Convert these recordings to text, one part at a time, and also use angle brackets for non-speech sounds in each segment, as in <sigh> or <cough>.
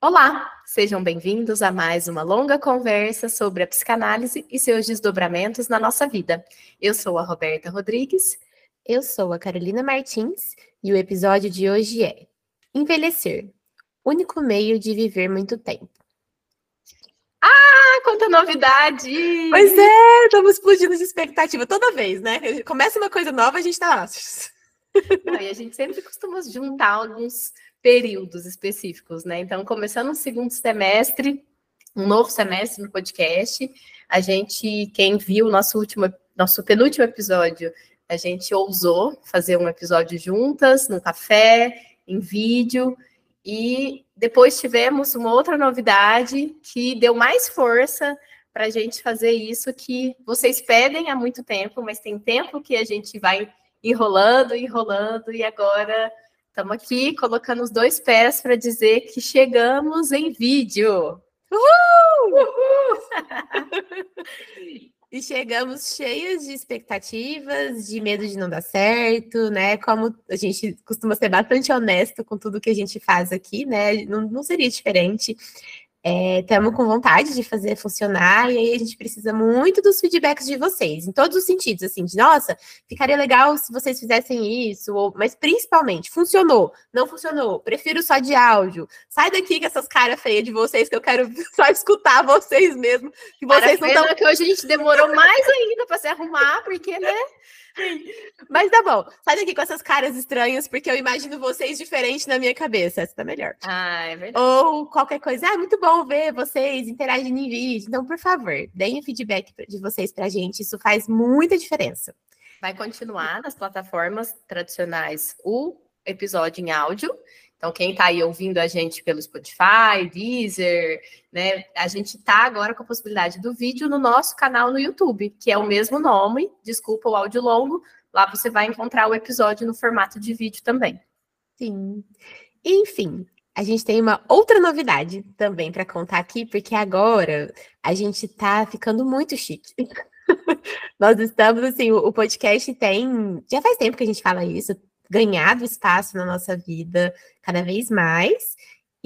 Olá, sejam bem-vindos a mais uma longa conversa sobre a psicanálise e seus desdobramentos na nossa vida. Eu sou a Roberta Rodrigues. Eu sou a Carolina Martins e o episódio de hoje é Envelhecer único meio de viver muito tempo. Ah, quanta novidade! Pois é, estamos explodindo de expectativa toda vez, né? Começa uma coisa nova, a gente tá lá. Não, e a gente sempre costuma juntar alguns períodos específicos, né? Então, começando o segundo semestre, um novo semestre no podcast, a gente, quem viu nosso último, nosso penúltimo episódio, a gente ousou fazer um episódio juntas, no café, em vídeo, e depois tivemos uma outra novidade que deu mais força para a gente fazer isso que vocês pedem há muito tempo, mas tem tempo que a gente vai enrolando, enrolando, e agora estamos aqui colocando os dois pés para dizer que chegamos em vídeo. Uhul! Uhul! <laughs> <laughs> E chegamos cheios de expectativas, de medo de não dar certo, né? Como a gente costuma ser bastante honesto com tudo que a gente faz aqui, né? Não, não seria diferente estamos é, com vontade de fazer funcionar, e aí a gente precisa muito dos feedbacks de vocês, em todos os sentidos, assim, de nossa, ficaria legal se vocês fizessem isso, ou, mas principalmente, funcionou, não funcionou, prefiro só de áudio, sai daqui com essas caras feias de vocês, que eu quero <laughs> só escutar vocês mesmo, que vocês Cara, não estão... que hoje a gente demorou mais ainda para se arrumar, porque, né? Mas tá bom. Sai daqui com essas caras estranhas, porque eu imagino vocês diferentes na minha cabeça. Essa tá melhor. Ah, é verdade. Ou qualquer coisa. Ah, é muito bom ver vocês interagindo em vídeo. Então, por favor, deem o feedback de vocês pra gente. Isso faz muita diferença. Vai continuar nas plataformas tradicionais o episódio em áudio. Então, quem está aí ouvindo a gente pelo Spotify, Deezer, né? A gente está agora com a possibilidade do vídeo no nosso canal no YouTube, que é o mesmo nome, desculpa o áudio longo. Lá você vai encontrar o episódio no formato de vídeo também. Sim. Enfim, a gente tem uma outra novidade também para contar aqui, porque agora a gente está ficando muito chique. <laughs> Nós estamos, assim, o, podcast tem. Já faz tempo que a gente fala isso, ganhado espaço na nossa vida cada vez mais.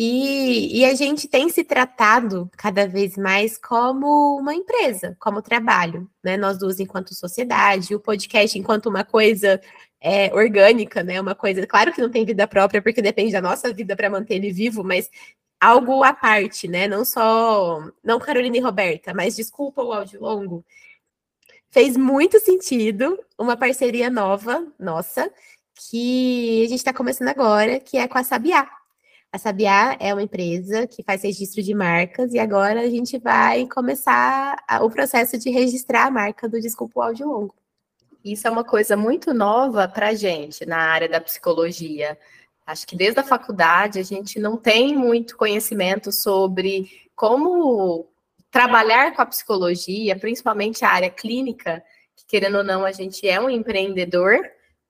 E, e, a gente tem se tratado cada vez mais como uma empresa, como trabalho, né? Nós duas enquanto sociedade, o podcast enquanto uma coisa é, orgânica, né? Uma coisa, claro que não tem vida própria, porque depende da nossa vida para manter ele vivo, mas algo à parte, né? Não só, não Carolina e Roberta, mas desculpa o áudio longo. Fez muito sentido uma parceria nova, nossa, que a gente está começando agora, que é com a Sabiá. A Sabiá é uma empresa que faz registro de marcas e agora a gente vai começar o processo de registrar a marca do Desculpa o Áudio Longo. Isso é uma coisa muito nova para a gente na área da psicologia. Acho que desde a faculdade a gente não tem muito conhecimento sobre como trabalhar com a psicologia, principalmente a área clínica, que querendo ou não, a gente é um empreendedor,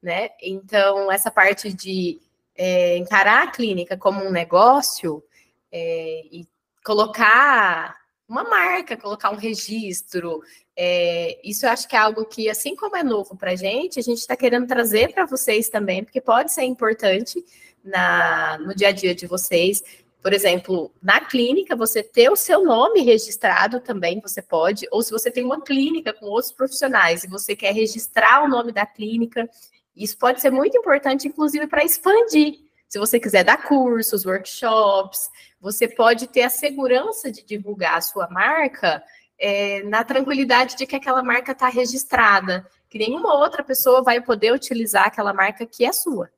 né? Então, essa parte de é, encarar a clínica como um negócio é, e colocar uma marca, colocar um registro, é, isso eu acho que é algo que, assim como é novo para a gente, a gente está querendo trazer para vocês também, porque pode ser importante na, no dia a dia de vocês. Por exemplo, na clínica, você ter o seu nome registrado também, você pode, ou se você tem uma clínica com outros profissionais e você quer registrar o nome da clínica, isso pode ser muito importante, inclusive, para expandir. Se você quiser dar cursos, workshops, você pode ter a segurança de divulgar a sua marca é, na tranquilidade de que aquela marca está registrada, que nenhuma outra pessoa vai poder utilizar aquela marca que é sua.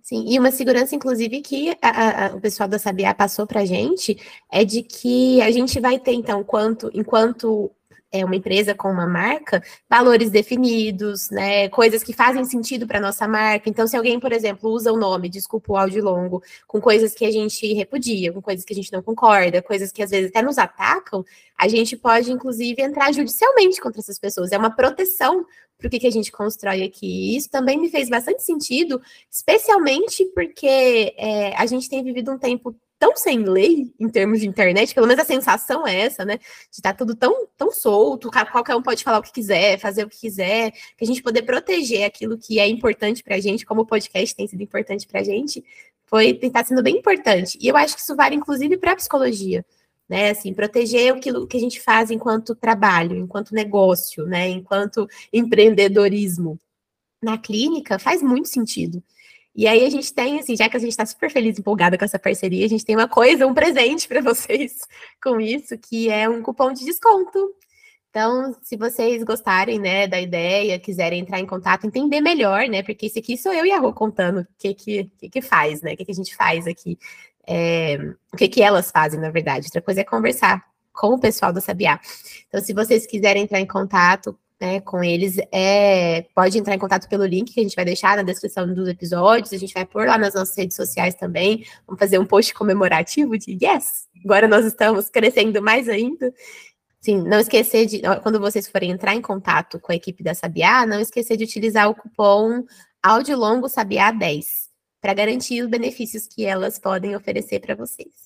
Sim, e uma segurança, inclusive, que a, a, o pessoal da Sabiá passou para a gente, é de que a gente vai ter, então, quanto, enquanto é uma empresa com uma marca, valores definidos, né, coisas que fazem sentido para nossa marca. Então, se alguém, por exemplo, usa o nome, desculpa o áudio longo, com coisas que a gente repudia, com coisas que a gente não concorda, coisas que às vezes até nos atacam, a gente pode, inclusive, entrar judicialmente contra essas pessoas. É uma proteção para o que, que a gente constrói aqui. E isso também me fez bastante sentido, especialmente porque é, a gente tem vivido um tempo tão sem lei em termos de internet, pelo menos a sensação é essa, né? De estar tá tudo tão, tão solto, qualquer um pode falar o que quiser, fazer o que quiser, que a gente poder proteger aquilo que é importante para a gente, como o podcast tem sido importante para a gente, foi tem tá sendo bem importante. E eu acho que isso vale inclusive para a psicologia né? Assim, proteger aquilo que a gente faz enquanto trabalho, enquanto negócio, né? Enquanto empreendedorismo na clínica faz muito sentido. E aí a gente tem, assim, já que a gente está super feliz, empolgada com essa parceria, a gente tem uma coisa, um presente para <laughs> vocês com isso, que é um cupom de desconto. Então, se vocês gostarem, né, da ideia, quiserem entrar em contato, entender melhor, né, porque esse aqui sou eu e a Rô contando o que que, que, que faz, né, o que, que a gente faz aqui, é, o que que elas fazem, na verdade. Outra coisa é conversar com o pessoal do Sabiá. Então, se vocês quiserem entrar em contato, né, com eles, é, pode entrar em contato pelo link que a gente vai deixar na descrição dos episódios, a gente vai pôr lá nas nossas redes sociais também, vamos fazer um post comemorativo de yes, agora nós estamos crescendo mais ainda. Sim, não esquecer de, quando vocês forem entrar em contato com a equipe da Sabiá, não esquecer de utilizar o cupom Áudio Longo Sabiá 10, para garantir os benefícios que elas podem oferecer para vocês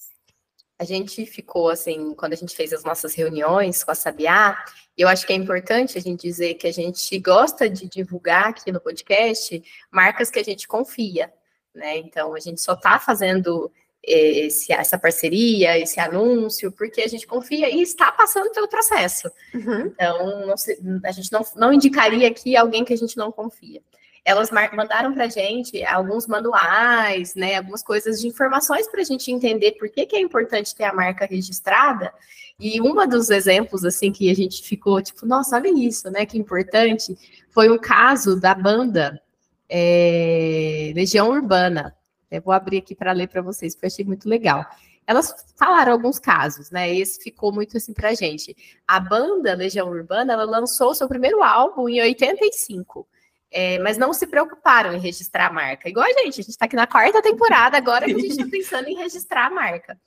a gente ficou assim, quando a gente fez as nossas reuniões com a Sabiá, eu acho que é importante a gente dizer que a gente gosta de divulgar aqui no podcast marcas que a gente confia, né? Então a gente só está fazendo eh, esse, essa parceria, esse anúncio, porque a gente confia e está passando pelo processo. Uhum. Então, se, a gente não, não indicaria aqui alguém que a gente não confia elas mandaram para a gente alguns manuais, né, algumas coisas de informações para a gente entender por que, que é importante ter a marca registrada. E um dos exemplos, assim, que a gente ficou tipo, nossa, olha isso, né, que importante, foi um caso da banda é, Legião Urbana. Eu vou abrir aqui para ler para vocês, porque eu achei muito legal. Elas falaram alguns casos, né? Esse ficou muito assim a gente. A banda Legião Urbana, ela lançou seu primeiro álbum em 85. É, mas não se preocuparam em registrar a marca. Igual a gente, a gente está aqui na quarta temporada, agora que a gente está <laughs> pensando em registrar a marca.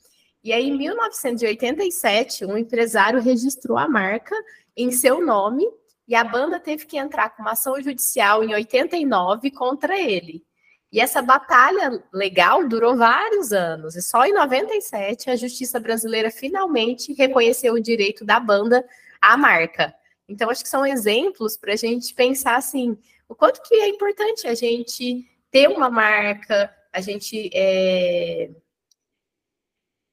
E aí, em 1987, um empresário registrou a marca em seu nome e a banda teve que entrar com uma ação judicial em 89 contra ele. E essa batalha legal durou vários anos, e só em 97 a justiça brasileira finalmente reconheceu o direito da banda à marca. Então, acho que são exemplos para a gente pensar assim: o quanto que é importante a gente ter uma marca, a gente é,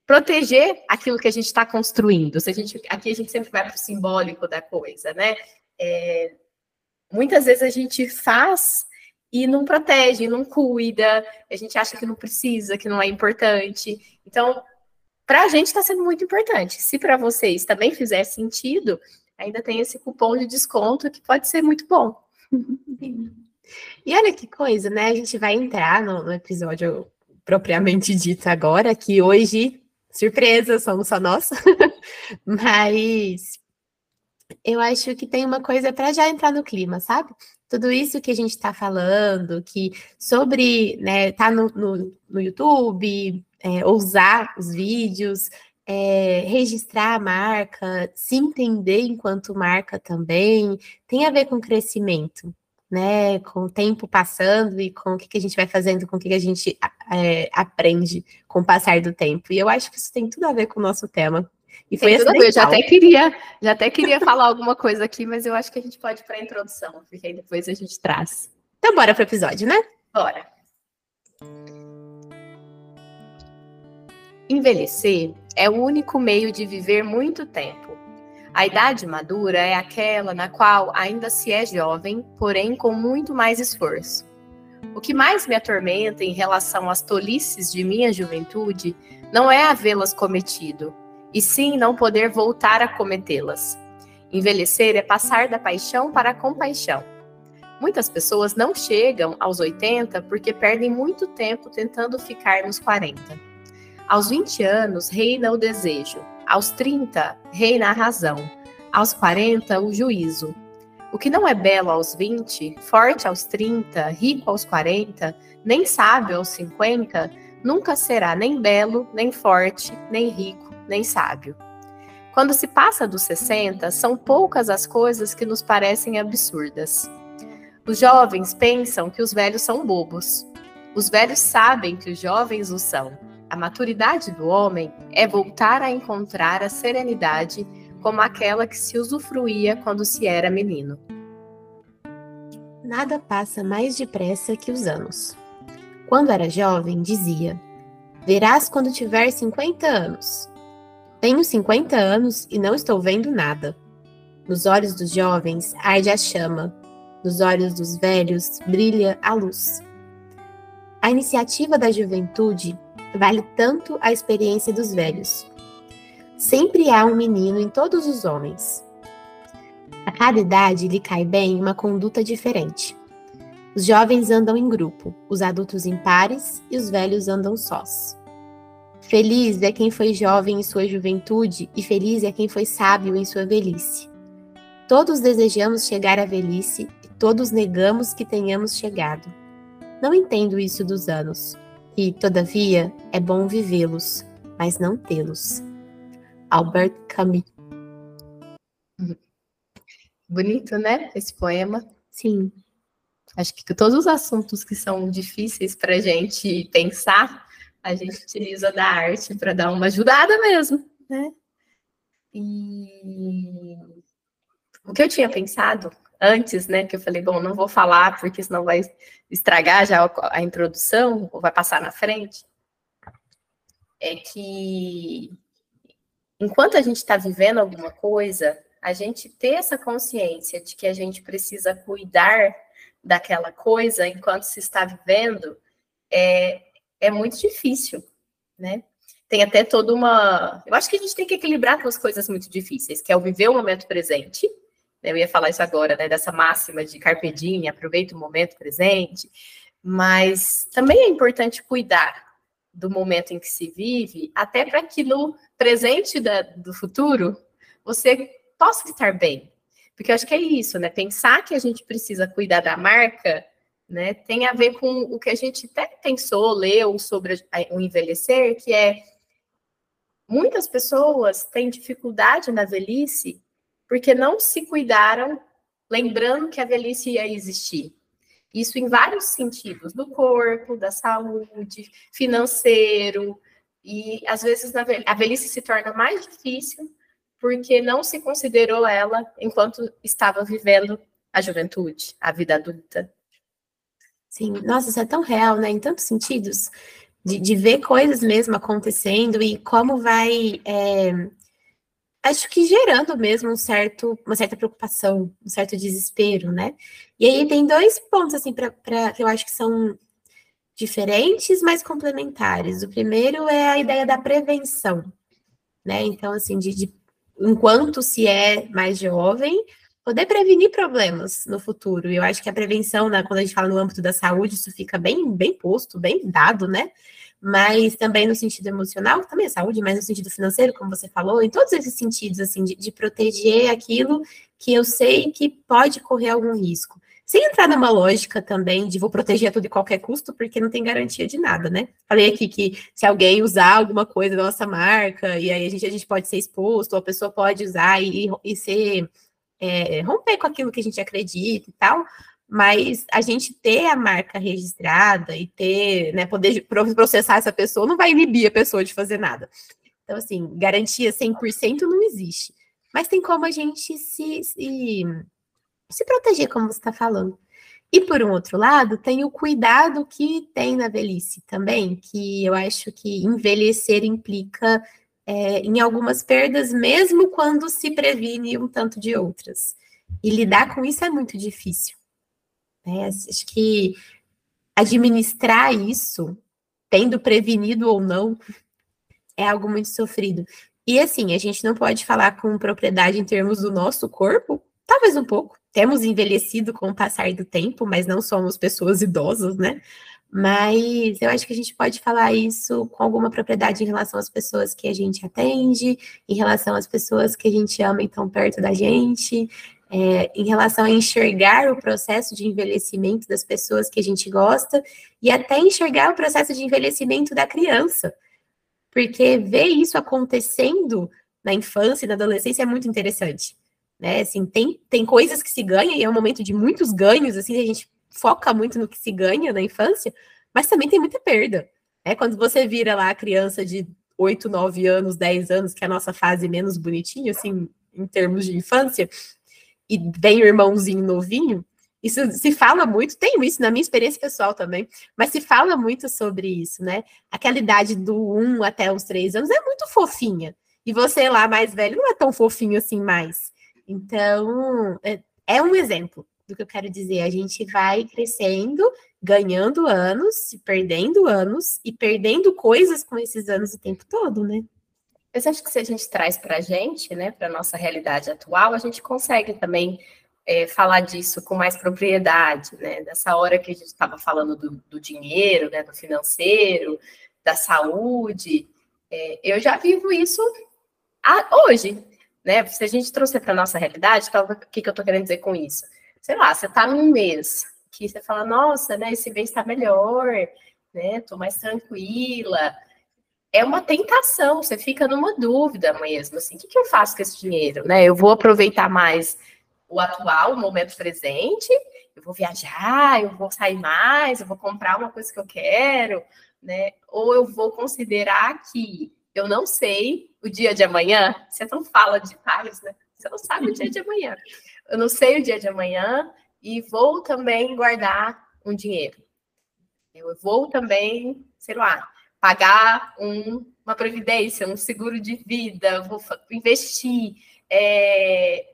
proteger aquilo que a gente está construindo. Se a gente, aqui a gente sempre vai para o simbólico da coisa, né? É, muitas vezes a gente faz e não protege, não cuida, a gente acha que não precisa, que não é importante. Então, para a gente está sendo muito importante. Se para vocês também fizer sentido, ainda tem esse cupom de desconto que pode ser muito bom. E olha que coisa, né? A gente vai entrar no, no episódio propriamente dito agora, que hoje, surpresa, somos só nós. <laughs> Mas eu acho que tem uma coisa para já entrar no clima, sabe? Tudo isso que a gente está falando, que sobre, né, tá no, no, no YouTube, é, usar os vídeos, é, registrar a marca, se entender enquanto marca também, tem a ver com crescimento, né? Com o tempo passando e com o que, que a gente vai fazendo, com o que, que a gente é, aprende com o passar do tempo. E eu acho que isso tem tudo a ver com o nosso tema. E foi tudo Eu já até queria, já até queria falar alguma coisa aqui, mas eu acho que a gente pode ir para a introdução, porque aí depois a gente traz. Então bora para o episódio, né? Bora. Envelhecer é o único meio de viver muito tempo. A idade madura é aquela na qual ainda se é jovem, porém com muito mais esforço. O que mais me atormenta em relação às tolices de minha juventude não é havê-las cometido, e sim não poder voltar a cometê-las. Envelhecer é passar da paixão para a compaixão. Muitas pessoas não chegam aos 80 porque perdem muito tempo tentando ficar nos 40. Aos 20 anos, reina o desejo. Aos 30, reina a razão. Aos 40, o juízo. O que não é belo aos 20, forte aos 30, rico aos 40, nem sábio aos 50, nunca será nem belo, nem forte, nem rico, nem sábio. Quando se passa dos 60, são poucas as coisas que nos parecem absurdas. Os jovens pensam que os velhos são bobos. Os velhos sabem que os jovens o são. A maturidade do homem é voltar a encontrar a serenidade como aquela que se usufruía quando se era menino. Nada passa mais depressa que os anos. Quando era jovem, dizia: Verás quando tiver 50 anos. Tenho 50 anos e não estou vendo nada. Nos olhos dos jovens arde a chama, nos olhos dos velhos brilha a luz. A iniciativa da juventude vale tanto a experiência dos velhos. Sempre há um menino em todos os homens. A cada idade lhe cai bem uma conduta diferente. Os jovens andam em grupo, os adultos em pares e os velhos andam sós. Feliz é quem foi jovem em sua juventude e feliz é quem foi sábio em sua velhice. Todos desejamos chegar à velhice e todos negamos que tenhamos chegado. Não entendo isso dos anos. E, todavia, é bom vivê-los, mas não tê-los. Albert Camus. Bonito, né? Esse poema. Sim. Acho que todos os assuntos que são difíceis para a gente pensar, a gente utiliza da arte para dar uma ajudada mesmo, né? E o que eu tinha pensado antes, né? Que eu falei, bom, não vou falar porque senão vai estragar já a introdução, ou vai passar na frente. É que enquanto a gente está vivendo alguma coisa, a gente ter essa consciência de que a gente precisa cuidar daquela coisa enquanto se está vivendo é, é muito difícil, né? Tem até toda uma. Eu acho que a gente tem que equilibrar duas coisas muito difíceis, que é o viver o momento presente eu ia falar isso agora, né? Dessa máxima de carpe aproveita o momento presente. Mas também é importante cuidar do momento em que se vive, até para que no presente da, do futuro você possa estar bem. Porque eu acho que é isso, né? Pensar que a gente precisa cuidar da marca, né? Tem a ver com o que a gente até pensou, leu sobre o envelhecer, que é muitas pessoas têm dificuldade na velhice porque não se cuidaram, lembrando que a velhice ia existir. Isso em vários sentidos, do corpo, da saúde, financeiro, e às vezes a velhice se torna mais difícil porque não se considerou ela enquanto estava vivendo a juventude, a vida adulta. Sim, nossa, isso é tão real, né? Em tantos sentidos, de, de ver coisas mesmo acontecendo e como vai é, acho que gerando mesmo um certo, uma certa preocupação, um certo desespero, né? E aí tem dois pontos, assim, para que eu acho que são diferentes, mas complementares. O primeiro é a ideia da prevenção, né? Então, assim, de, de enquanto se é mais jovem, poder prevenir problemas no futuro. Eu acho que a prevenção, né, quando a gente fala no âmbito da saúde, isso fica bem, bem posto, bem dado, né? Mas também no sentido emocional, também a saúde, mas no sentido financeiro, como você falou, em todos esses sentidos, assim, de, de proteger aquilo que eu sei que pode correr algum risco. Sem entrar numa lógica também de vou proteger tudo e qualquer custo, porque não tem garantia de nada, né? Falei aqui que se alguém usar alguma coisa da nossa marca, e aí a gente, a gente pode ser exposto, ou a pessoa pode usar e, e ser é, romper com aquilo que a gente acredita e tal, mas a gente ter a marca registrada e ter, né, poder processar essa pessoa não vai inibir a pessoa de fazer nada. Então, assim, garantia 100% não existe. Mas tem como a gente se, se, se proteger, como você está falando. E por um outro lado, tem o cuidado que tem na velhice também, que eu acho que envelhecer implica é, em algumas perdas, mesmo quando se previne um tanto de outras. E lidar com isso é muito difícil. Né? Acho que administrar isso, tendo prevenido ou não, é algo muito sofrido. E assim, a gente não pode falar com propriedade em termos do nosso corpo, talvez um pouco. Temos envelhecido com o passar do tempo, mas não somos pessoas idosas, né? Mas eu acho que a gente pode falar isso com alguma propriedade em relação às pessoas que a gente atende, em relação às pessoas que a gente ama e estão perto da gente, é, em relação a enxergar o processo de envelhecimento das pessoas que a gente gosta e até enxergar o processo de envelhecimento da criança. Porque ver isso acontecendo na infância e na adolescência é muito interessante. Né? Assim, tem, tem coisas que se ganham, e é um momento de muitos ganhos, assim, a gente foca muito no que se ganha na infância, mas também tem muita perda. É quando você vira lá a criança de 8, 9 anos, 10 anos, que é a nossa fase menos bonitinha, assim, em termos de infância, e vem o irmãozinho novinho, isso se fala muito, tenho isso na minha experiência pessoal também, mas se fala muito sobre isso, né? Aquela idade do 1 até os 3 anos é muito fofinha. E você lá mais velho não é tão fofinho assim mais. Então, é, é um exemplo do que eu quero dizer. A gente vai crescendo, ganhando anos, perdendo anos e perdendo coisas com esses anos o tempo todo, né? Mas acho que se a gente traz para a gente, né, para a nossa realidade atual, a gente consegue também é, falar disso com mais propriedade, né? Dessa hora que a gente estava falando do, do, dinheiro, né, do financeiro, da saúde. É, eu já vivo isso a, hoje, né? Se a gente trouxer para nossa realidade, o que, que eu estou querendo dizer com isso? Sei lá, você está num mês que você fala, nossa, né, esse mês está melhor, né? Estou mais tranquila é uma tentação, você fica numa dúvida mesmo, assim, o que, que eu faço com esse dinheiro, né? Eu vou aproveitar mais o atual, o momento presente, eu vou viajar, eu vou sair mais, eu vou comprar uma coisa que eu quero, né? Ou eu vou considerar que eu não sei o dia de amanhã, você não fala de paz, né? Você não sabe o dia de amanhã. Eu não sei o dia de amanhã e vou também guardar um dinheiro. Eu vou também, sei lá, pagar um, uma previdência, um seguro de vida, vou investir. É...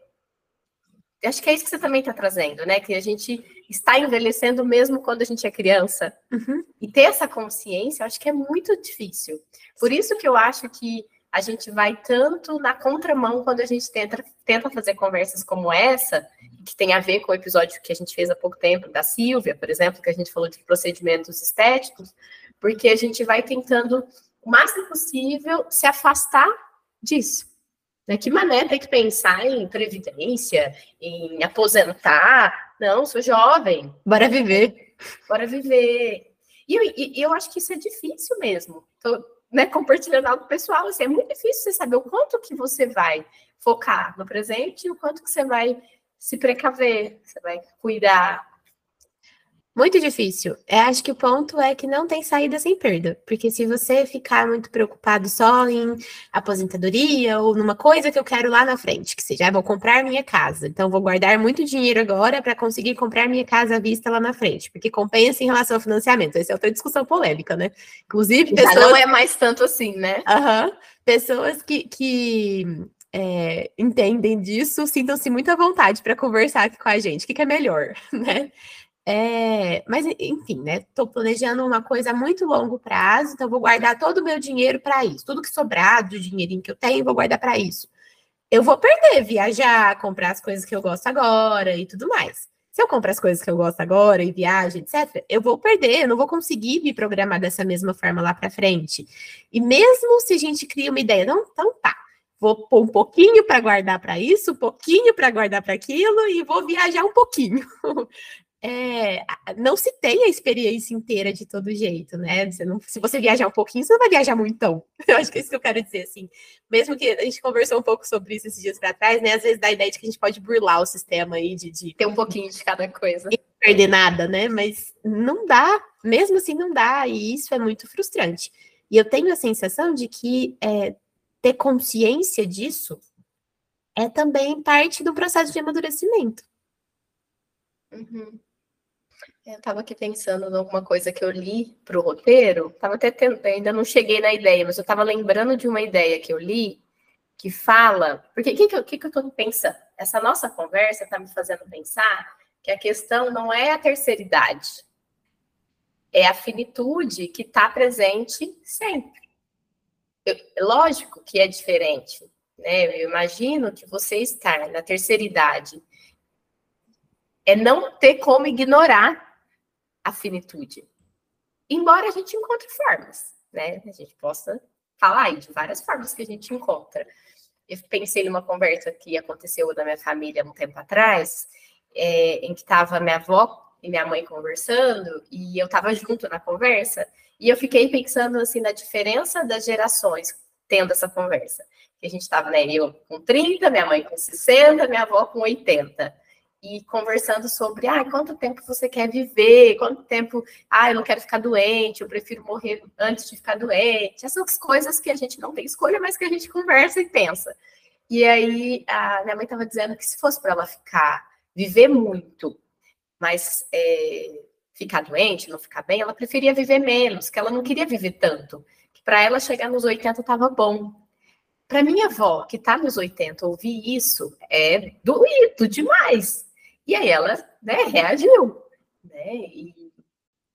Acho que é isso que você também está trazendo, né? Que a gente está envelhecendo mesmo quando a gente é criança. Uhum. E ter essa consciência, acho que é muito difícil. Por isso que eu acho que a gente vai tanto na contramão quando a gente tenta, tenta fazer conversas como essa, que tem a ver com o episódio que a gente fez há pouco tempo da Silvia, por exemplo, que a gente falou de procedimentos estéticos, porque a gente vai tentando o máximo possível se afastar disso. De que maneira tem que pensar em previdência, em aposentar? Não, sou jovem. Bora viver. Bora viver. E eu, e, eu acho que isso é difícil mesmo. Tô, né, compartilhando algo pessoal, assim, é muito difícil você saber o quanto que você vai focar no presente e o quanto que você vai se precaver, você vai cuidar muito difícil. Eu acho que o ponto é que não tem saída sem perda. Porque se você ficar muito preocupado só em aposentadoria ou numa coisa que eu quero lá na frente, que seja, ah, vou comprar minha casa. Então, vou guardar muito dinheiro agora para conseguir comprar minha casa à vista lá na frente. Porque compensa em relação ao financiamento. Essa é outra discussão polêmica, né? Inclusive, pessoas... Já não é mais tanto assim, né? Uhum. Pessoas que, que é, entendem disso, sintam-se muito à vontade para conversar aqui com a gente. O que, que é melhor, <laughs> né? É, mas, enfim, né? Estou planejando uma coisa a muito longo prazo, então vou guardar todo o meu dinheiro para isso. Tudo que sobrar do dinheirinho que eu tenho, vou guardar para isso. Eu vou perder, viajar, comprar as coisas que eu gosto agora e tudo mais. Se eu comprar as coisas que eu gosto agora e viajo, etc., eu vou perder, eu não vou conseguir me programar dessa mesma forma lá para frente. E mesmo se a gente cria uma ideia, não, então tá, vou pôr um pouquinho para guardar para isso, um pouquinho para guardar para aquilo e vou viajar um pouquinho. <laughs> é, não se tem a experiência inteira de todo jeito, né? Você não, se você viajar um pouquinho, você não vai viajar muito. <laughs> Eu acho que é isso que eu quero dizer, assim. Mesmo que a gente conversou um pouco sobre isso esses dias para trás, né? Às vezes dá a ideia de que a gente pode burlar o sistema aí, de, de ter um pouquinho de cada coisa. E perder nada, né? Mas não dá, mesmo assim não dá, e isso é muito frustrante. E eu tenho a sensação de que é, ter consciência disso é também parte do processo de amadurecimento. Uhum. Eu estava aqui pensando em alguma coisa que eu li para o roteiro, tava até tendo, ainda não cheguei na ideia, mas eu estava lembrando de uma ideia que eu li que fala, porque o que, que, que, que eu estou pensando? Essa nossa conversa está me fazendo pensar que a questão não é a terceira idade, é a finitude que está presente sempre. Eu, lógico que é diferente, né? Eu imagino que você estar na terceira idade é não ter como ignorar a finitude. Embora a gente encontre formas, né? A gente possa falar aí de várias formas que a gente encontra. Eu pensei numa conversa que aconteceu na minha família um tempo atrás, é, em que estava minha avó e minha mãe conversando, e eu estava junto na conversa, e eu fiquei pensando assim na diferença das gerações tendo essa conversa. Que a gente estava, né, eu com 30, minha mãe com 60, minha avó com 80. E conversando sobre, ah, quanto tempo você quer viver, quanto tempo, ah, eu não quero ficar doente, eu prefiro morrer antes de ficar doente, essas coisas que a gente não tem escolha, mas que a gente conversa e pensa. E aí a minha mãe estava dizendo que se fosse para ela ficar, viver muito, mas é, ficar doente, não ficar bem, ela preferia viver menos, que ela não queria viver tanto. Que para ela chegar nos 80 estava bom. Para minha avó, que está nos 80, ouvir isso é doído demais. E aí ela né, reagiu. Né? E,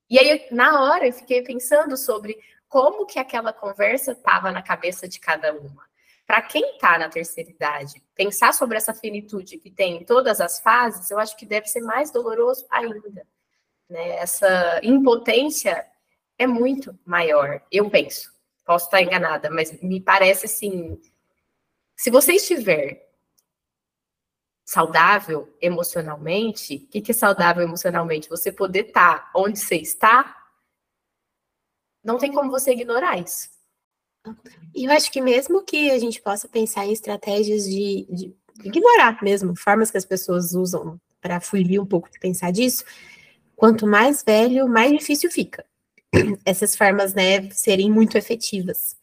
e aí, na hora, eu fiquei pensando sobre como que aquela conversa estava na cabeça de cada uma. Para quem está na terceira idade, pensar sobre essa finitude que tem em todas as fases, eu acho que deve ser mais doloroso ainda. Né? Essa impotência é muito maior, eu penso. Posso estar enganada, mas me parece assim: se você estiver saudável emocionalmente, o que, é saudável emocionalmente? Você poder estar onde você está, não tem como você ignorar isso. E eu acho que mesmo que a gente possa pensar em estratégias de, de ignorar mesmo, formas que as pessoas usam para fugir um pouco de pensar disso, quanto mais velho, mais difícil fica. <clears throat> Essas formas, né, serem muito efetivas.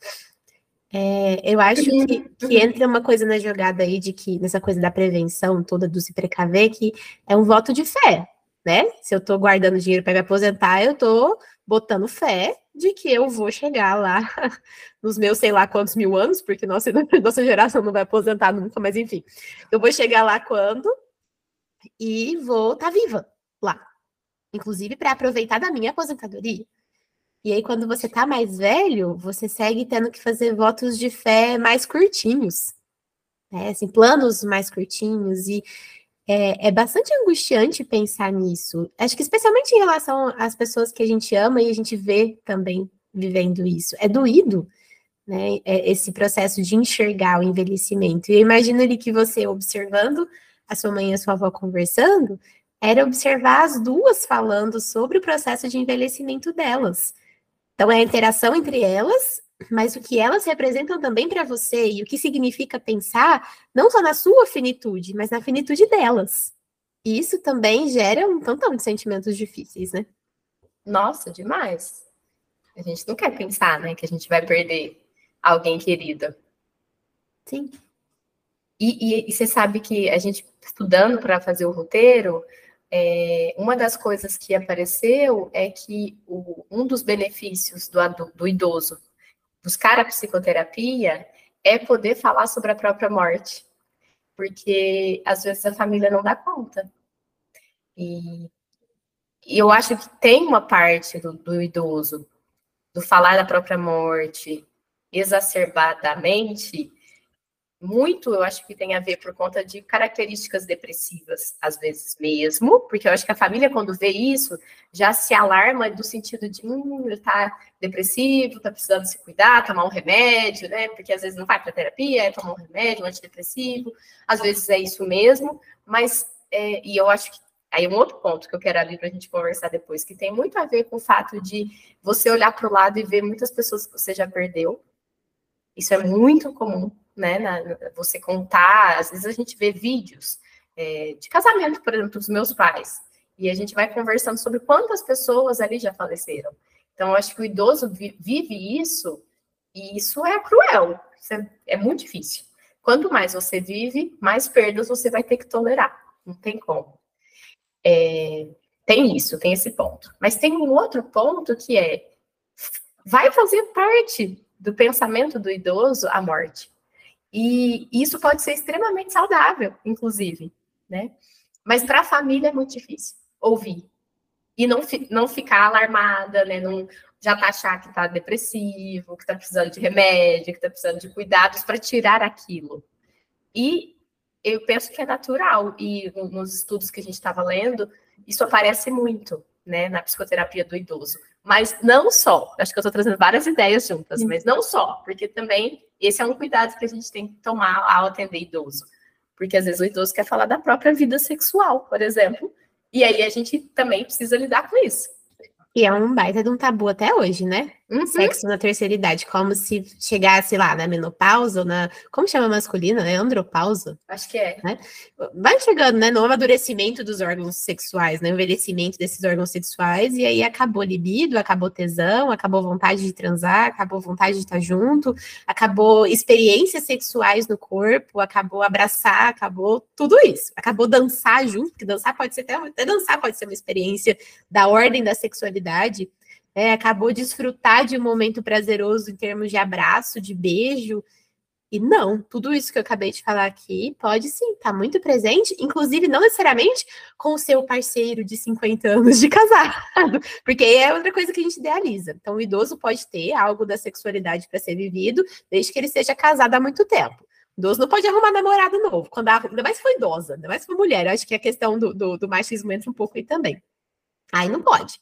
É, eu acho que, que, entra uma coisa na jogada aí de que, nessa coisa da prevenção toda, do se precaver, que é um voto de fé, né? Se eu tô guardando dinheiro para me aposentar, eu tô botando fé de que eu vou chegar lá <laughs> nos meus sei lá quantos mil anos, porque nossa, <laughs> nossa geração não vai aposentar nunca, mas enfim. Eu vou chegar lá quando e vou estar tá viva lá inclusive para aproveitar da minha aposentadoria. E aí, quando você tá mais velho, você segue tendo que fazer votos de fé mais curtinhos, né? Assim, planos mais curtinhos, e é, é, bastante angustiante pensar nisso. Acho que especialmente em relação às pessoas que a gente ama e a gente vê também vivendo isso. É doído, né? É esse processo de enxergar o envelhecimento. E eu imagino ali que você observando a sua mãe e a sua avó conversando, era observar as duas falando sobre o processo de envelhecimento delas. Então, é a interação entre elas, mas o que elas representam também para você e o que significa pensar não só na sua finitude, mas na finitude delas. E isso também gera um tantão de sentimentos difíceis, né? Nossa, demais. A gente não quer pensar, né, que a gente vai perder alguém querido. Sim. E, e, e você sabe que a gente, estudando para fazer o roteiro, é, uma das coisas que apareceu é que o, um dos benefícios do, do idoso buscar a psicoterapia é poder falar sobre a própria morte, porque às vezes a família não dá conta. E, e eu acho que tem uma parte do, do idoso, do falar da própria morte exacerbadamente, muito, eu acho que tem a ver por conta de características depressivas, às vezes mesmo, porque eu acho que a família, quando vê isso, já se alarma do sentido de, hum, ele tá depressivo, tá precisando se cuidar, tomar um remédio, né? Porque às vezes não vai para terapia, é tomar um remédio, um antidepressivo, às vezes é isso mesmo, mas, é, e eu acho que Aí um outro ponto que eu quero ali para a gente conversar depois, que tem muito a ver com o fato de você olhar para o lado e ver muitas pessoas que você já perdeu. Isso é muito comum né? Na, você contar, às vezes a gente vê vídeos é, de casamento, por exemplo, dos meus pais, e a gente vai conversando sobre quantas pessoas ali já faleceram. Então, acho que o idoso vi, vive isso, e isso é cruel, isso é, é muito difícil. Quanto mais você vive, mais perdas você vai ter que tolerar, não tem como. É, tem isso, tem esse ponto. Mas tem um outro ponto que é vai fazer parte do pensamento do idoso a morte. E isso pode ser extremamente saudável, inclusive, né? Mas para a família é muito difícil ouvir. E não, não ficar alarmada, né? Não já tá achar que está depressivo, que está precisando de remédio, que está precisando de cuidados para tirar aquilo. E eu penso que é natural, e nos estudos que a gente estava lendo, isso aparece muito, né, na psicoterapia do idoso. Mas não só, acho que eu estou trazendo várias ideias juntas, mas não só, porque também esse é um cuidado que a gente tem que tomar ao atender idoso. Porque às vezes o idoso quer falar da própria vida sexual, por exemplo, e aí a gente também precisa lidar com isso. E é um baita de um tabu até hoje, né? Uhum. Sexo na terceira idade, como se chegasse lá na menopausa, ou na. Como chama masculina, né? Andropausa. Acho que é. Né? Vai chegando, né? No amadurecimento dos órgãos sexuais, né? O envelhecimento desses órgãos sexuais, e aí acabou libido, acabou tesão, acabou vontade de transar, acabou vontade de estar junto, acabou experiências sexuais no corpo, acabou abraçar, acabou tudo isso. Acabou dançar junto, porque dançar pode ser até, até dançar pode ser uma experiência da ordem da sexualidade é, acabou de desfrutar de um momento prazeroso em termos de abraço, de beijo. E não, tudo isso que eu acabei de falar aqui pode sim estar tá muito presente, inclusive não necessariamente com o seu parceiro de 50 anos de <laughs> casado, porque é outra coisa que a gente idealiza. Então, o idoso pode ter algo da sexualidade para ser vivido, desde que ele seja casado há muito tempo. O idoso não pode arrumar namorado novo, quando a, ainda mais se for idosa, ainda mais se for mulher. Eu acho que a questão do, do, do machismo entra um pouco aí também. Aí não pode.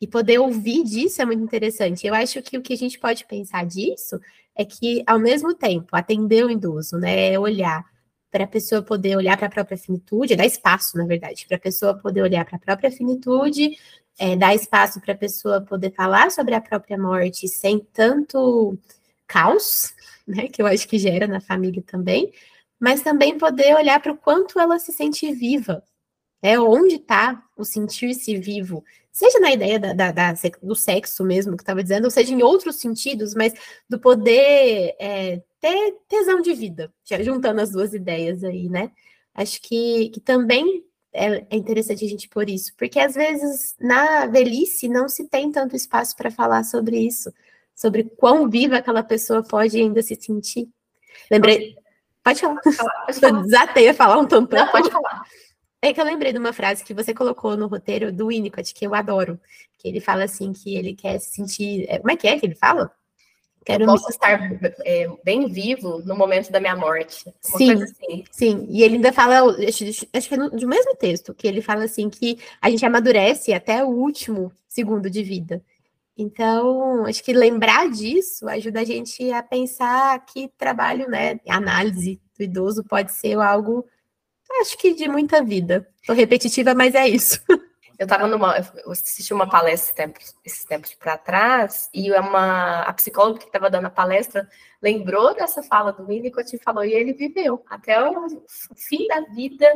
E poder ouvir disso é muito interessante. Eu acho que o que a gente pode pensar disso é que, ao mesmo tempo, atender o idoso, né, é olhar para a pessoa poder olhar para a própria finitude, dar espaço, na verdade, para a pessoa poder olhar para a própria finitude, é, dar espaço para a pessoa poder falar sobre a própria morte sem tanto caos, né, que eu acho que gera na família também, mas também poder olhar para o quanto ela se sente viva, é onde está o sentir-se vivo, seja na ideia da, da, da, do sexo mesmo que estava dizendo, ou seja em outros sentidos, mas do poder é, ter tesão de vida, já juntando as duas ideias aí, né? Acho que, que também é, é interessante a gente pôr isso, porque às vezes na velhice não se tem tanto espaço para falar sobre isso, sobre quão viva aquela pessoa pode ainda se sentir. Lembrei. Pode falar. Pode falar, pode falar. <laughs> Desatei a falar um tampão. Não, pode falar. É que eu lembrei de uma frase que você colocou no roteiro do Winnicott, que eu adoro. Que ele fala assim que ele quer se sentir. É, como é que é que ele fala? Quero eu posso me... estar é, bem vivo no momento da minha morte. sim, assim. sim. E ele ainda fala, acho, acho que é no, no mesmo texto, que ele fala assim que a gente amadurece até o último segundo de vida. Então, acho que lembrar disso ajuda a gente a pensar que trabalho, né, análise do idoso pode ser algo Acho que de muita vida. Tô repetitiva, mas é isso. <laughs> Eu estava numa, eu assisti uma palestra tempos, esses tempos para trás e uma a psicóloga que estava dando a palestra lembrou dessa fala do Winnicott e falou e ele viveu até o fim da vida,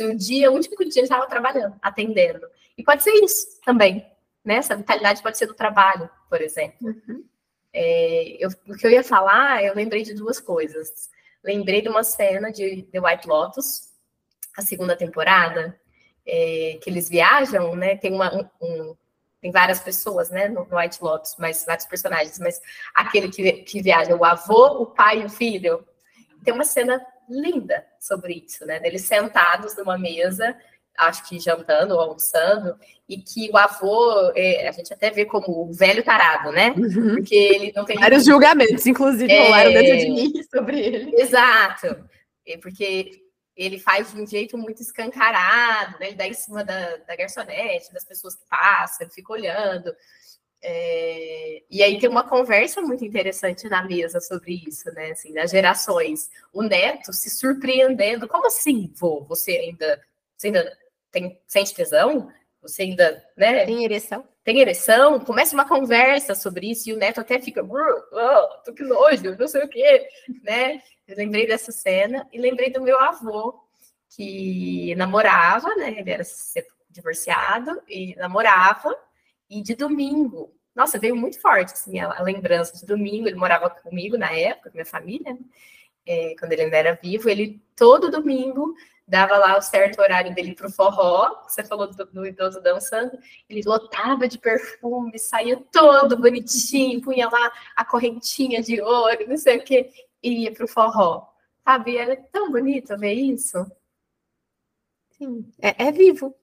o dia, o último dia ele estava trabalhando, atendendo. E pode ser isso também, né? Essa vitalidade pode ser do trabalho, por exemplo. Uhum. É, eu, o que eu ia falar, eu lembrei de duas coisas. Lembrei de uma cena de The White Lotus, a segunda temporada, é, que eles viajam, né? Tem uma, um, um, tem várias pessoas, né, no, White Lotus, mas vários personagens, mas aquele que, que viaja, o avô, o pai e o filho, tem uma cena linda sobre isso, né? Eles sentados numa mesa, acho que jantando ou almoçando, e que o avô, é, a gente até vê como o velho tarado, né? Uhum. Porque ele não tem. Vários julgamentos, inclusive, é... rolaram dentro de mim <laughs> sobre ele. Exato. Porque ele faz de um jeito muito escancarado, né? Ele dá em cima da, da garçonete, das pessoas que passam, ele fica olhando. É... E aí tem uma conversa muito interessante na mesa sobre isso, né? Assim, das gerações. O neto se surpreendendo. Como assim, vô? Você ainda, você ainda tem, sente tesão? Você ainda, né? Tem ereção? Tem ereção? Começa uma conversa sobre isso e o neto até fica, oh, que nojo, não sei o quê, né? Eu lembrei dessa cena e lembrei do meu avô, que namorava, né? Ele era divorciado e namorava, e de domingo, nossa, veio muito forte assim, a, lembrança de domingo. Ele morava comigo na época, com minha família, né? é, quando ele ainda era vivo. Ele todo domingo dava lá o certo horário dele para o forró. Você falou do, do, idoso dançando. Ele lotava de perfume, saía todo bonitinho, punha lá a correntinha de ouro, não sei o quê ia para o forró. Sabe? Era tão bonito ver isso. Sim, é, é vivo.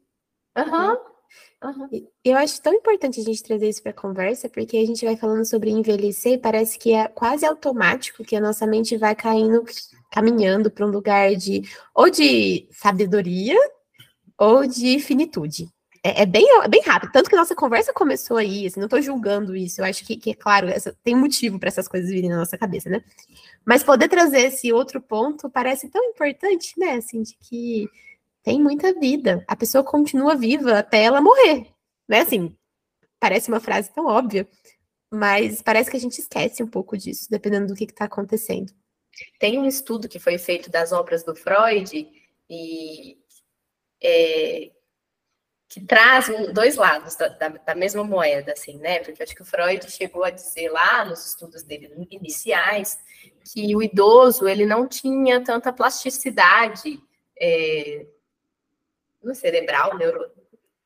Aham. Uhum. Uhum. Eu acho tão importante a gente trazer isso para a conversa, porque a gente vai falando sobre envelhecer e parece que é quase automático que a nossa mente vai caindo, caminhando para um lugar de ou de sabedoria ou de finitude é, é, bem, é bem rápido. Tanto que nossa conversa começou aí, assim, não estou julgando isso. Eu acho que, que é claro, essa, tem motivo para essas coisas virem na nossa cabeça, né? Mas poder trazer esse outro ponto parece tão importante, né? Assim, de que tem muita vida. A pessoa continua viva até ela morrer, né? Assim, parece uma frase tão óbvia, mas parece que a gente esquece um pouco disso, dependendo do que está acontecendo. Tem um estudo que foi feito das obras do Freud e é, que traz dois lados da, da, da, mesma moeda, assim, né? Porque acho que o Freud chegou a dizer lá nos estudos dele iniciais que o idoso ele não tinha tanta plasticidade é, no cerebral, neuro,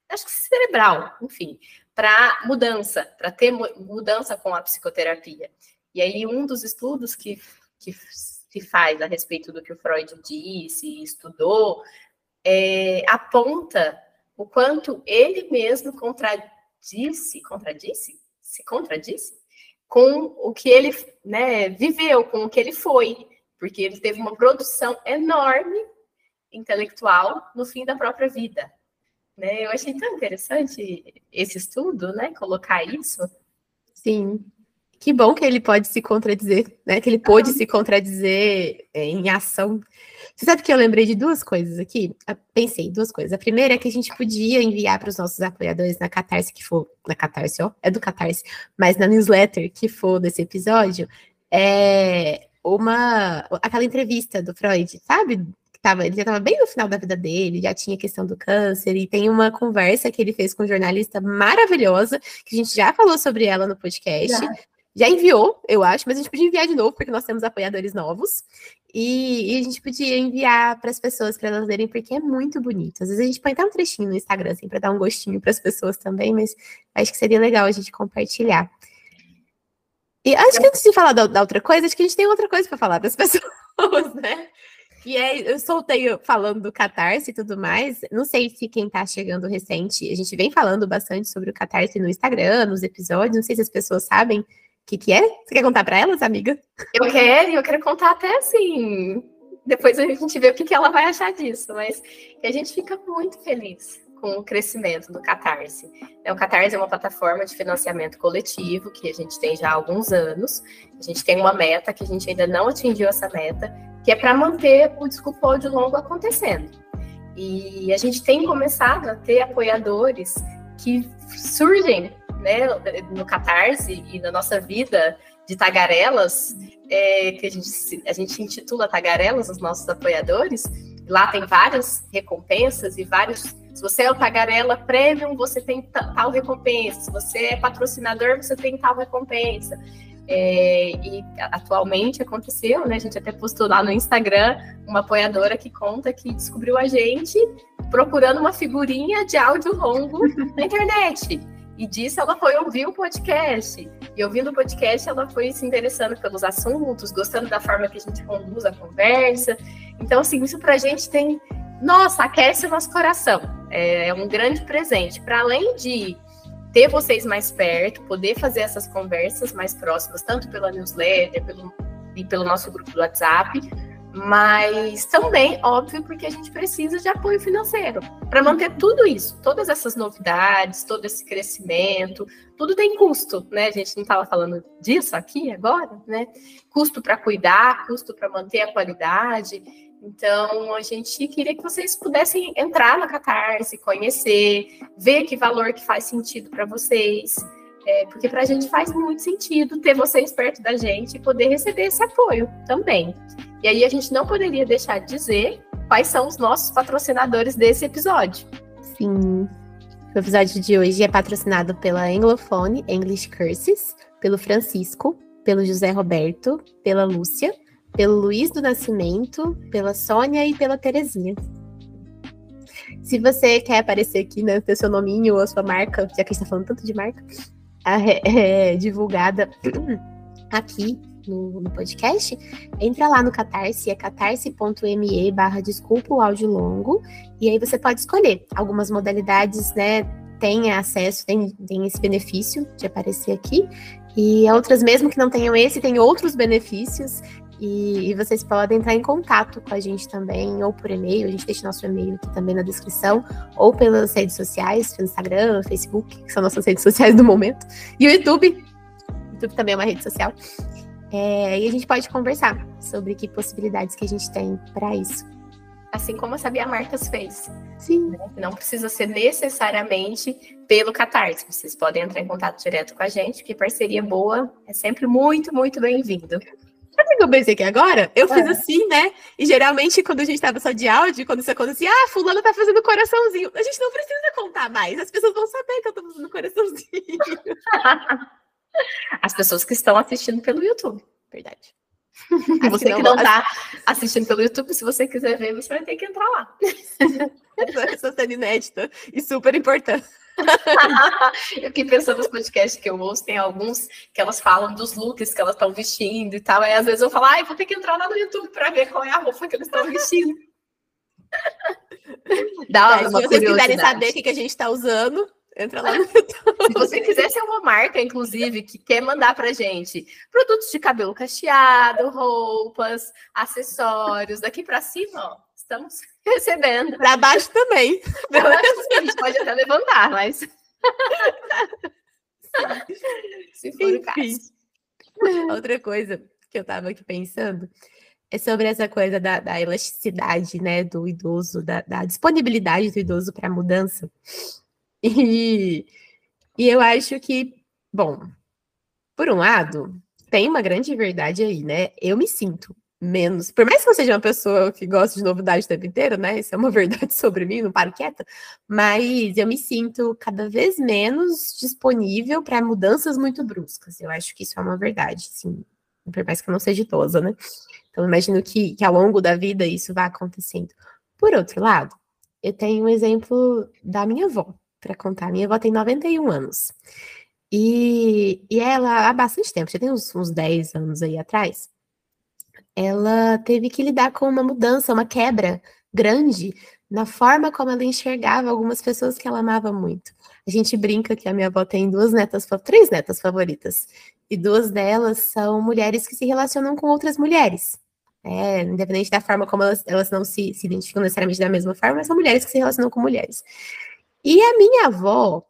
acho que cerebral, enfim, para mudança, para ter mudança com a psicoterapia. E aí um dos estudos que, que se faz a respeito do que o Freud disse, estudou, é, aponta o quanto ele mesmo contradisse, contradisse, se contradisse com o que ele né, viveu, com o que ele foi, porque ele teve uma produção enorme intelectual no fim da própria vida. Né? Eu achei tão interessante esse estudo, né? Colocar isso. Sim. Que bom que ele pode se contradizer, né? Que ele pôde ah. se contradizer é, em ação. Você sabe que eu lembrei de duas coisas aqui? Eu pensei duas coisas. A primeira é que a gente podia enviar para os nossos apoiadores na Catarse, que for. Na Catarse, ó, é do Catarse, mas na newsletter que for desse episódio, é uma. aquela entrevista do Freud, sabe? tava, ele já estava bem no final da vida dele, já tinha questão do câncer, e tem uma conversa que ele fez com um jornalista maravilhosa, que a gente já falou sobre ela no podcast. Já. Já enviou, eu acho, mas a gente podia enviar de novo, porque nós temos apoiadores novos. E, e a gente podia enviar para as pessoas para elas lerem, porque é muito bonito. Às vezes a gente põe até um trechinho no Instagram, assim, para dar um gostinho para as pessoas também, mas acho que seria legal a gente compartilhar. E acho que antes de falar da, da outra coisa, acho que a gente tem outra coisa para falar para as <laughs> pessoas, né? E aí, eu soltei falando do Catarse e tudo mais. Não sei se quem tá chegando recente, a gente vem falando bastante sobre o Catarse no Instagram, nos episódios. Não sei se as pessoas sabem que, que é. Você quer contar para elas, amiga? Eu quero, eu quero contar até assim. Depois a gente vê o que, que ela vai achar disso, mas a gente fica muito feliz com o crescimento do Catarse. O Catarse é uma plataforma de financiamento coletivo que a gente tem já há alguns anos. A gente tem uma meta que a gente ainda não atingiu essa meta, que é para manter o Desculpa de Longo acontecendo. E a gente tem começado a ter apoiadores que surgem né, no Catarse e na nossa vida de tagarelas, é, que a gente, a gente intitula Tagarelas, os nossos apoiadores. Lá tem várias recompensas e vários. Se você é o Tagarela Premium, você tem tal recompensa. Se você é patrocinador, você tem tal recompensa. É, e atualmente aconteceu, né? A gente até postou lá no Instagram uma apoiadora que conta que descobriu a gente procurando uma figurinha de áudio longo na internet. E disso ela foi ouvir o podcast. E ouvindo o podcast, ela foi se interessando pelos assuntos, gostando da forma que a gente conduz a conversa. Então, assim, isso pra gente tem. Nossa, aquece o nosso coração. É um grande presente. Para além de ter vocês mais perto, poder fazer essas conversas mais próximas, tanto pela newsletter pelo, e pelo nosso grupo do WhatsApp, mas também, óbvio, porque a gente precisa de apoio financeiro para manter tudo isso, todas essas novidades, todo esse crescimento, tudo tem custo, né? A gente não estava falando disso aqui agora, né? Custo para cuidar, custo para manter a qualidade. Então, a gente queria que vocês pudessem entrar na Catarse, conhecer, ver que valor que faz sentido para vocês, é, porque para a gente faz muito sentido ter vocês perto da gente e poder receber esse apoio também. E aí a gente não poderia deixar de dizer quais são os nossos patrocinadores desse episódio. Sim. O episódio de hoje é patrocinado pela Anglophone English Curses, pelo Francisco, pelo José Roberto, pela Lúcia, pelo Luiz do Nascimento, pela Sônia e pela Terezinha. Se você quer aparecer aqui, né, ter seu nominho ou a sua marca, já que a gente tá falando tanto de marca, <laughs> é, divulgada aqui no, no, podcast, entra lá no Catarse, é catarse.me barra desculpa o áudio longo, e aí você pode escolher. Algumas modalidades, né, tem acesso, tem, tem esse benefício de aparecer aqui, e outras, mesmo que não tenham esse, tem outros benefícios, e, e, vocês podem entrar em contato com a gente também, ou por e-mail, a gente deixa nosso e-mail aqui também na descrição, ou pelas redes sociais, pelo Instagram, Facebook, que são nossas redes sociais do momento, e o YouTube. O YouTube também é uma rede social. É, e a gente pode conversar sobre que possibilidades que a gente tem para isso. assim como a Sabia Marcas fez. Sim. Né? Não precisa ser necessariamente pelo Catarse. Vocês podem entrar em contato direto com a gente, porque parceria boa é sempre muito, muito bem-vindo. Sabe o que eu pensei aqui agora? Eu é. fiz assim, né? E geralmente, quando a gente tava só de áudio, quando isso acontecia, ah, fulano tá fazendo coraçãozinho. A gente não precisa contar mais. As pessoas vão saber que eu tô fazendo coraçãozinho. <laughs> As pessoas que estão assistindo pelo YouTube. Verdade. <laughs> você que não está assistindo pelo YouTube, se você quiser ver, você vai ter que entrar lá. <laughs> Essa cena inédita e super importante. <laughs> eu fiquei pensando nos podcasts que eu ouço, tem alguns que elas falam dos looks que elas estão vestindo e tal. Aí às vezes eu falo, ai, vou ter que entrar lá no YouTube para ver qual é a roupa que eles estão vestindo. <laughs> Dá uma se vocês quiserem saber o que, que a gente está usando, Entra lá no <laughs> Se você quiser ser uma marca, inclusive, que quer mandar pra gente produtos de cabelo cacheado, roupas, acessórios, daqui para cima, ó, estamos <laughs> recebendo. Para <laughs> baixo também. a gente pode até levantar, mas. <laughs> Se for Enfim. o caso. Outra coisa que eu estava aqui pensando é sobre essa coisa da, da elasticidade, né, do idoso, da, da disponibilidade do idoso para mudança. E, e eu acho que, bom, por um lado, tem uma grande verdade aí, né? Eu me sinto menos. Por mais que eu seja uma pessoa que gosta de novidade o tempo inteiro, né? Isso é uma <laughs> verdade sobre mim, não paro quieta. Mas eu me sinto cada vez menos disponível para mudanças muito bruscas. Eu acho que isso é uma verdade, sim. Por mais que eu não seja idosa, né? Então, imagino que, que ao longo da vida isso vá acontecendo. Por outro lado, eu tenho um exemplo da minha avó para contar. Minha avó tem 91 anos. E, e ela, há bastante tempo, já tem uns, uns 10 anos aí atrás, ela teve que lidar com uma mudança, uma quebra grande na forma como ela enxergava algumas pessoas que ela amava muito. A gente brinca que a minha avó tem duas netas, três netas favoritas, e duas delas são mulheres que se relacionam com outras mulheres. É, independente da forma como elas, elas não se, se identificam necessariamente da mesma forma, mas são mulheres que se relacionam com mulheres. E a minha avó,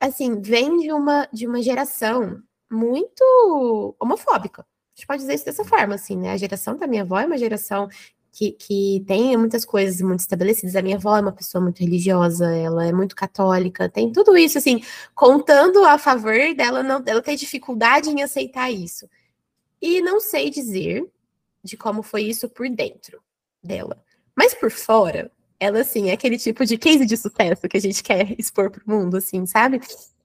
assim, vem de uma, de uma geração muito homofóbica. A gente pode dizer isso dessa forma, assim, né? A geração da minha avó é uma geração que, que tem muitas coisas muito estabelecidas. A minha avó é uma pessoa muito religiosa, ela é muito católica, tem tudo isso, assim, contando a favor dela, não, ela tem dificuldade em aceitar isso. E não sei dizer de como foi isso por dentro dela. Mas por fora, ela, assim, é aquele tipo de case de sucesso que a gente quer expor pro mundo, assim, sabe?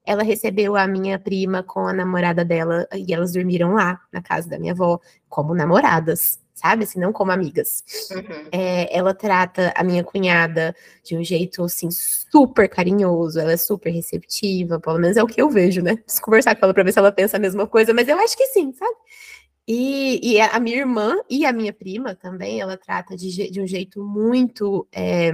Ela recebeu a minha prima com a namorada dela e elas dormiram lá, na casa da minha avó, como namoradas, sabe? Assim, não como amigas. Uhum. É, ela trata a minha cunhada de um jeito, assim, super carinhoso, ela é super receptiva, pelo menos é o que eu vejo, né? Preciso conversar com ela pra ver se ela pensa a mesma coisa, mas eu acho que sim, sabe? E, e, a minha irmã e a minha prima também, ela trata de, de um jeito muito. É,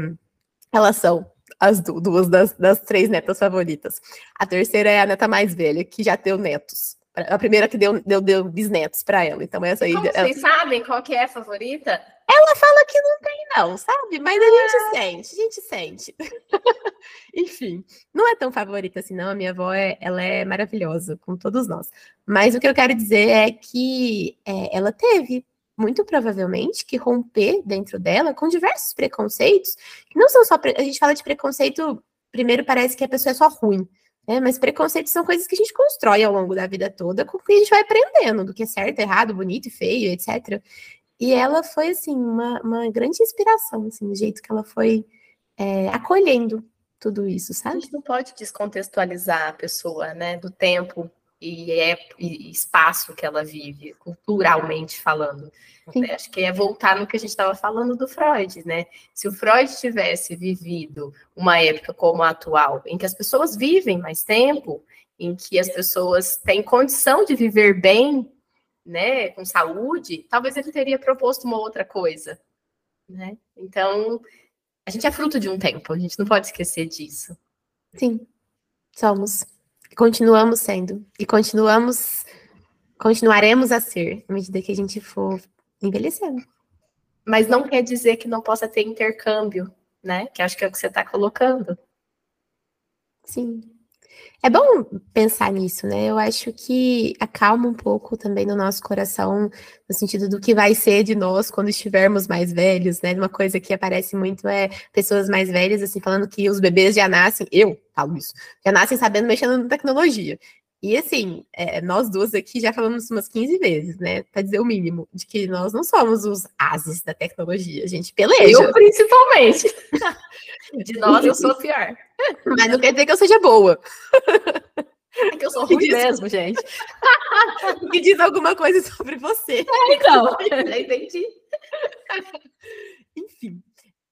elas são as duas das, das, três netas favoritas. A terceira é a neta mais velha, que já deu netos. A primeira que deu, deu, deu bisnetos para ela. Então, essa aí. Como ela... vocês sabem qual que é a favorita? Ela fala que não tem, não, sabe? Mas a gente ah. sente, a gente sente. <laughs> Enfim, não é tão favorita assim, não. A minha avó é, ela é maravilhosa, com todos nós. Mas o que eu quero dizer é que é, ela teve, muito provavelmente, que romper dentro dela com diversos preconceitos, que não são só. A gente fala de preconceito, primeiro parece que a pessoa é só ruim. Né? Mas preconceitos são coisas que a gente constrói ao longo da vida toda, com que a gente vai aprendendo do que é certo, errado, bonito e feio, etc. E ela foi, assim, uma, uma grande inspiração, assim, do jeito que ela foi é, acolhendo tudo isso, sabe? A gente não pode descontextualizar a pessoa, né, do tempo e, é, e espaço que ela vive, culturalmente falando. Acho que é voltar no que a gente estava falando do Freud, né? Se o Freud tivesse vivido uma época como a atual, em que as pessoas vivem mais tempo, em que as pessoas têm condição de viver bem né, com saúde, talvez ele teria proposto uma outra coisa, né? Então, a gente é fruto de um tempo, a gente não pode esquecer disso. Sim, somos. Continuamos sendo. E continuamos, continuaremos a ser, à medida que a gente for envelhecendo. Mas não quer dizer que não possa ter intercâmbio, né? Que acho que é o que você está colocando. Sim. É bom pensar nisso, né? Eu acho que acalma um pouco também no nosso coração, no sentido do que vai ser de nós quando estivermos mais velhos, né? Uma coisa que aparece muito é pessoas mais velhas, assim, falando que os bebês já nascem, eu falo isso, já nascem sabendo mexendo na tecnologia. E assim, é, nós duas aqui já falamos umas 15 vezes, né? Para dizer o mínimo, de que nós não somos os ases da tecnologia, a gente peleja. Eu, principalmente. <laughs> de nós, eu sou <laughs> pior. Mas não quer dizer que eu seja boa. É que eu sou <laughs> ruim diz... mesmo, gente. que diz alguma coisa sobre você. É, então, já entendi. Enfim.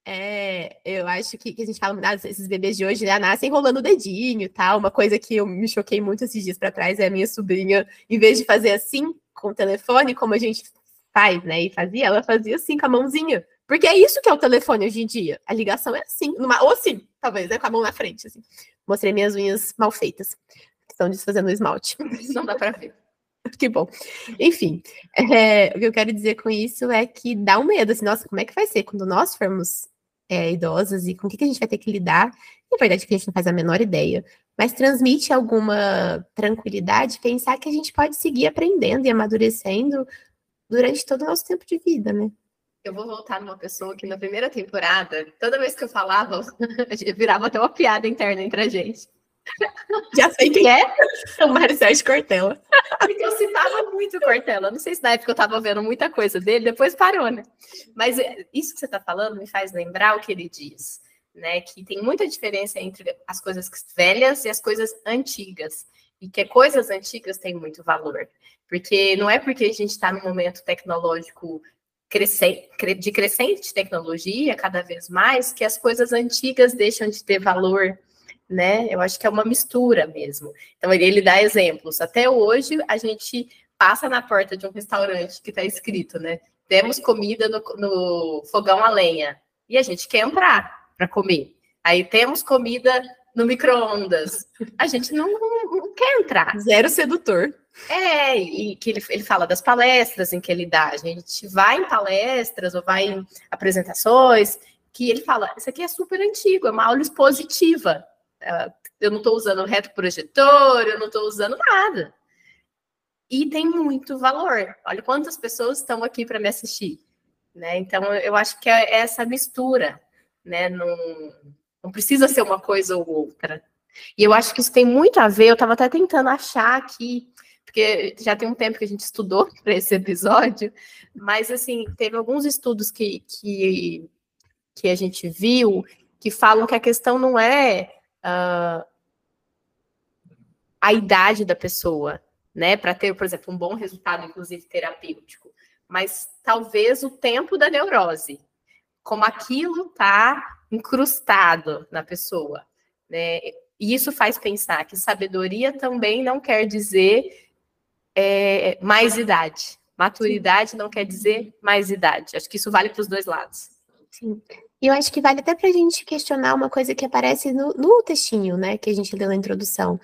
É, eu acho que, que, a gente fala, ah, esses bebês de hoje já nascem enrolando o dedinho e tal. Uma coisa que eu me choquei muito esses dias para trás é a minha sobrinha, em vez de fazer assim com o telefone, como a gente faz, né? E fazia, ela fazia assim com a mãozinha. Porque é isso que é o telefone hoje em dia. A ligação é assim, numa, ou assim, talvez, né? Com a mão na frente, assim. Mostrei minhas unhas mal feitas. Estão desfazendo o esmalte. Não dá para ver. <laughs> que bom. Enfim, é, o que eu quero dizer com isso é que dá um medo, assim, nossa, como é que vai ser quando nós formos é, idosas e com o que, que a gente vai ter que lidar. Na verdade, que a gente não faz a menor ideia, mas transmite alguma tranquilidade pensar que a gente pode seguir aprendendo e amadurecendo durante todo o nosso tempo de vida, né? Eu vou voltar numa pessoa que na primeira temporada, toda vez que eu falava, <laughs> virava até uma piada interna entre a gente. Já sei quem é. O Mário Sérgio Cortella. Porque eu citava muito Cortella. Não sei se na época eu estava vendo muita coisa dele, depois parou, né? Mas é, isso que você está falando me faz lembrar o que ele diz, né? Que tem muita diferença entre as coisas velhas e as coisas antigas. E que coisas antigas têm muito valor. Porque não é porque a gente está num momento tecnológico de crescente tecnologia cada vez mais que as coisas antigas deixam de ter valor né? Eu acho que é uma mistura mesmo. Então, ele, ele dá exemplos. Até hoje, a gente passa na porta de um restaurante que está escrito, né? Temos comida no, no fogão a lenha. E a gente quer entrar para comer. Aí temos comida no micro-ondas. A gente não, não, quer entrar. Zero sedutor. É, e que ele, ele fala das palestras em que ele dá. A gente vai em palestras ou vai em apresentações que ele fala: Isso aqui é super antigo, é uma aula expositiva. Ah, eu não estou usando reto projetor, eu não estou usando nada. E tem muito valor. Olha quantas pessoas estão aqui para me assistir. Né? Então, eu acho que é essa mistura. Né? Não, não precisa ser uma coisa ou outra. E eu acho que isso tem muito a ver. Eu estava até tentando achar aqui, porque já tem um tempo que a gente estudou <laughs> para esse episódio, mas assim, teve alguns estudos que, que, que a gente viu que falam que a questão não é uh, a idade da pessoa, né? Para ter, por exemplo, um bom resultado, inclusive terapêutico. Mas talvez o tempo da neurose, como aquilo está incrustado na pessoa, né? E isso faz pensar que sabedoria também não quer dizer é, mais idade. Maturidade não quer dizer mais idade. Acho que isso vale para os dois lados. Sim. E eu acho que vale até para a gente questionar uma coisa que aparece no, no textinho, né, que a gente leu na introdução,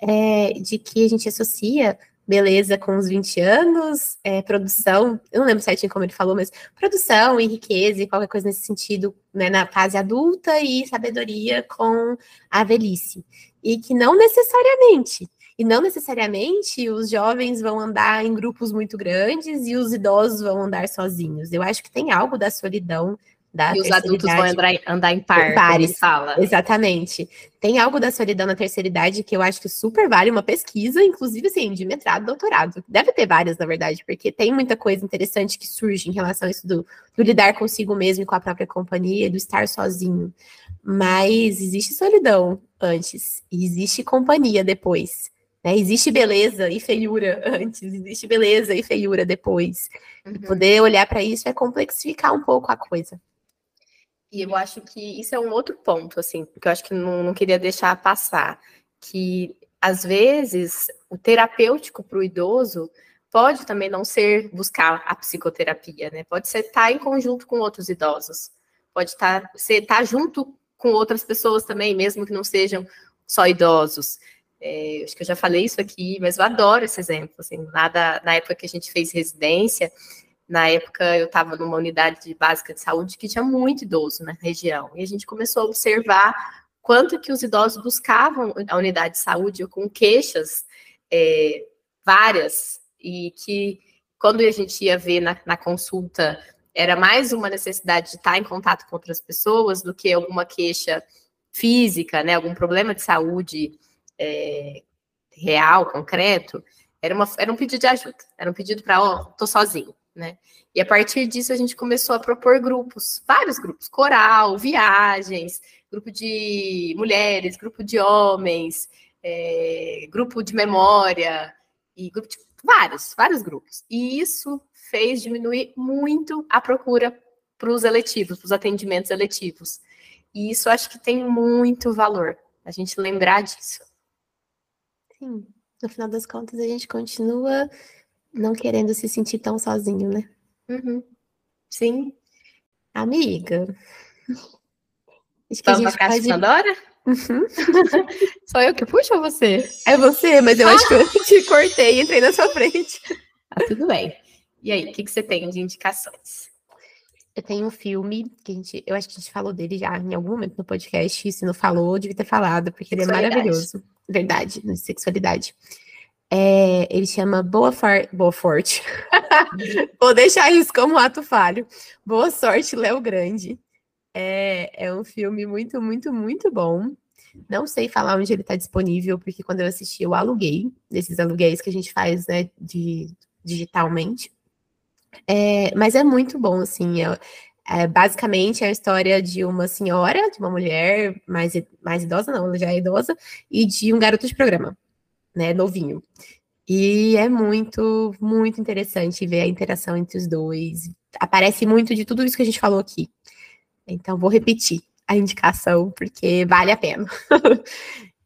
é, de que a gente associa beleza com os 20 anos, é, produção, eu não lembro certinho como ele falou, mas produção e riqueza e qualquer coisa nesse sentido, né, na fase adulta e sabedoria com a velhice. E que não necessariamente. E não necessariamente os jovens vão andar em grupos muito grandes e os idosos vão andar sozinhos. Eu acho que tem algo da solidão da e os adultos vão andar, andar em par, pares, fala. Exatamente. Tem algo da solidão na terceira idade que eu acho que super vale uma pesquisa, inclusive assim, de mestrado, doutorado. Deve ter várias, na verdade, porque tem muita coisa interessante que surge em relação a isso do, do lidar consigo mesmo e com a própria companhia, do estar sozinho. Mas existe solidão antes, e existe companhia depois. Né? Existe beleza e feiura <laughs> antes, existe beleza e feiura depois. Uhum. Poder olhar para isso é complexificar um pouco a coisa. E eu acho que isso é um outro ponto, assim, que eu acho que não, não queria deixar passar, que às vezes o terapêutico para o idoso pode também não ser buscar a psicoterapia, né? Pode ser estar tá em conjunto com outros idosos, pode estar, tá, ser estar tá junto com outras pessoas também, mesmo que não sejam só idosos. É, acho que eu já falei isso aqui, mas eu adoro esse exemplo. Assim, lá da, na época que a gente fez residência, na época, eu estava numa unidade básica de saúde que tinha muito idoso na região. E a gente começou a observar quanto que os idosos buscavam a unidade de saúde com queixas é, várias, e que quando a gente ia ver na, na consulta, era mais uma necessidade de estar em contato com outras pessoas do que alguma queixa física, né, algum problema de saúde é, real, concreto, era, uma, era um pedido de ajuda, era um pedido para, ó, oh, tô sozinho, né? E a partir disso a gente começou a propor grupos, vários grupos, coral, viagens, grupo de mulheres, grupo de homens, é, grupo de memória, e grupo de, vários, vários grupos. E isso fez diminuir muito a procura para os eletivos, para os atendimentos eletivos. E isso acho que tem muito valor, a gente lembrar disso. Sim, no final das contas a gente continua não querendo se sentir tão sozinho, né? Uhum. Sim. Amiga. Acho Vamos a gente pode... Pandora? Uhum. <laughs> Só eu que puxo ou você? É você, mas eu ah! acho que eu te cortei e entrei na sua frente. Ah, tudo bem. E aí, o que, que você tem de indicações? Eu tenho um filme que a gente, eu acho que a gente falou dele já em algum momento no podcast. E se não falou, devia ter falado, porque ele é maravilhoso. Verdade, de sexualidade. É, ele chama Boa, Far... Boa Forte. <laughs> Vou deixar isso como ato falho. Boa Sorte, Léo Grande. É, é um filme muito, muito, muito bom. Não sei falar onde ele está disponível, porque quando eu assisti, eu aluguei, desses aluguéis que a gente faz, né, de, digitalmente. É, mas é muito bom, assim. É, é, basicamente é a história de uma senhora, de uma mulher mais, mais idosa, não, ela já é idosa, e de um garoto de programa, né, novinho. E é muito, muito interessante ver a interação entre os dois. Aparece muito de tudo isso que a gente falou aqui. Então, vou repetir a indicação, porque vale a pena. <laughs>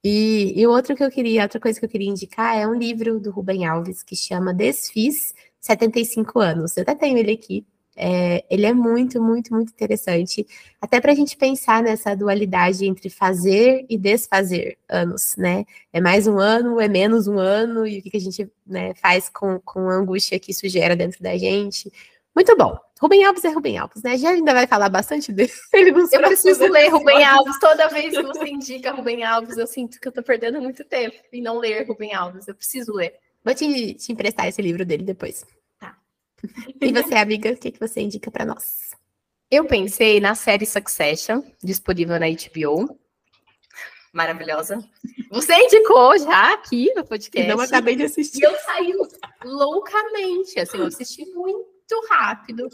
e, e outro que eu queria, outra coisa que eu queria indicar é um livro do Rubem Alves que chama Desfiz 75 anos. Eu até tenho ele aqui. É, ele é muito, muito, muito interessante, até para a gente pensar nessa dualidade entre fazer e desfazer anos, né? É mais um ano, é menos um ano, e o que, que a gente né, faz com, com a angústia que isso gera dentro da gente. Muito bom. Rubem Alves é Rubem Alves, né? Já ainda vai falar bastante dele. <laughs> eu preciso ler Rubem Alves. Toda vez que você indica Rubem Alves, eu sinto que eu tô perdendo muito tempo em não ler Rubem Alves. Eu preciso ler. Vou te, te emprestar esse livro dele depois. E você, amiga, o que, que você indica para nós? Eu pensei na série Succession, disponível na HBO. Maravilhosa. Você indicou já aqui no podcast. Eu não acabei de assistir. E eu saí loucamente, assim, eu assisti muito muito rápido,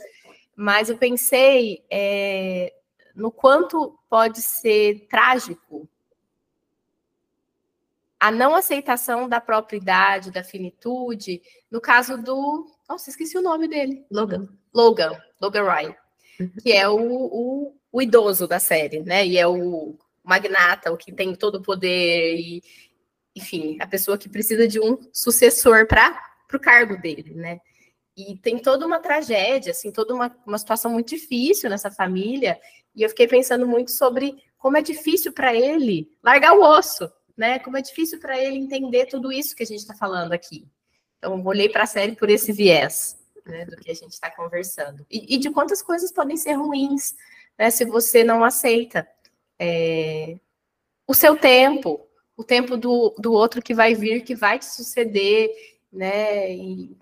mas eu pensei é, no quanto pode ser trágico a não aceitação da própria idade, da finitude, no caso do. Nossa, esqueci o nome dele. Logan. Logan, Logan Ryan, uhum. que é o, o, o, idoso da série, né? E é o magnata, o que tem todo o poder, e, enfim, a pessoa que precisa de um sucessor para o cargo dele, né? E tem toda uma tragédia, assim, toda uma, uma situação muito difícil nessa família. E eu fiquei pensando muito sobre como é difícil para ele largar o osso, né? Como é difícil para ele entender tudo isso que a gente está falando aqui. Então, olhei para a série por esse viés, né, do que a gente está conversando. E, e, de quantas coisas podem ser ruins, né, se você não aceita é, o seu tempo, o tempo do, do outro que vai vir, que vai te suceder, né? E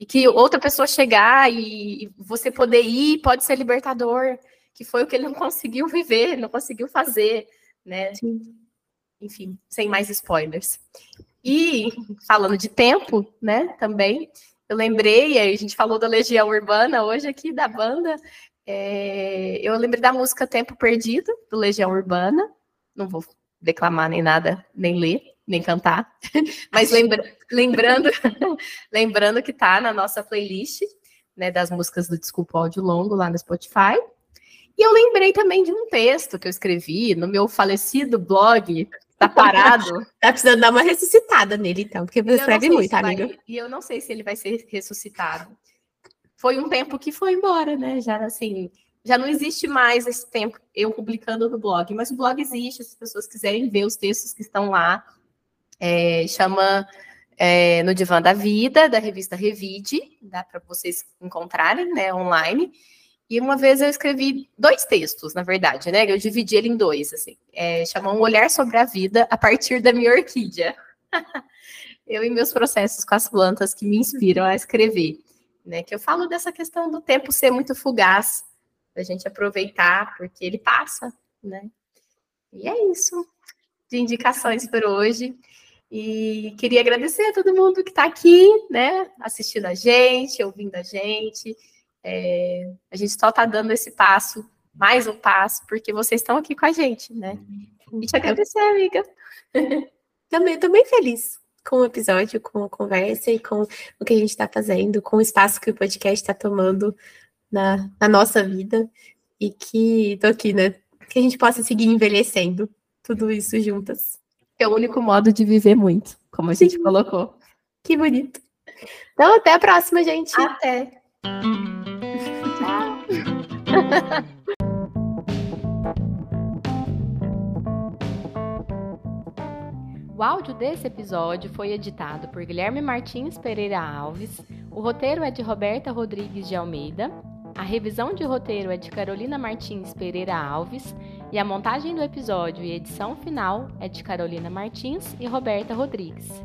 e que outra pessoa chegar e você poder ir pode ser libertador, que foi o que ele não conseguiu viver, não conseguiu fazer, né? Sim. Enfim, sem mais spoilers. E falando de tempo, né, também, eu lembrei, a gente falou da Legião Urbana hoje aqui, da banda, é, eu lembrei da música Tempo Perdido, do Legião Urbana, não vou declamar nem nada, nem ler, nem cantar, <laughs> mas lembra, lembrando, <laughs> lembrando que tá na nossa playlist, né, das músicas do Desculpa Áudio Longo lá no Spotify. E eu lembrei também de um texto que eu escrevi no meu falecido blog, tá <laughs> parado. tá precisando dar uma ressuscitada nele, então, porque você escreve muito, amiga. Vai, e eu não sei se ele vai ser ressuscitado. Foi um tempo que foi embora, né? Já assim, já não existe mais esse tempo eu publicando no blog, mas o blog existe, se as pessoas quiserem ver os textos que estão lá, é, chama é, No Divã da Vida, da revista Revide, dá para vocês encontrarem né, online. E uma vez eu escrevi dois textos, na verdade, né? Eu dividi ele em dois, assim. É, chamou Um Olhar sobre a Vida a partir da minha orquídea. <laughs> eu e meus processos com as plantas que me inspiram a escrever. Né? Que eu falo dessa questão do tempo ser muito fugaz, da gente aproveitar, porque ele passa, né? E é isso de indicações por hoje. E queria agradecer a todo mundo que está aqui, né? Assistindo a gente, ouvindo a gente. É, a gente só está dando esse passo, mais um passo, porque vocês estão aqui com a gente, né? E te agradecer, amiga. <laughs> Também estou bem feliz com o episódio, com a conversa e com o que a gente está fazendo, com o espaço que o podcast está tomando na, na, nossa vida. E que tô aqui, né? Que a gente possa seguir envelhecendo tudo isso juntas. É o único modo de viver muito, como a gente Sim. colocou. Que bonito. Então, até a próxima, gente. Até. <laughs> O áudio desse episódio foi editado por Guilherme Martins Pereira Alves. O roteiro é de Roberta Rodrigues de Almeida. A revisão de roteiro é de Carolina Martins Pereira Alves. E a montagem do episódio e edição final é de Carolina Martins e Roberta Rodrigues.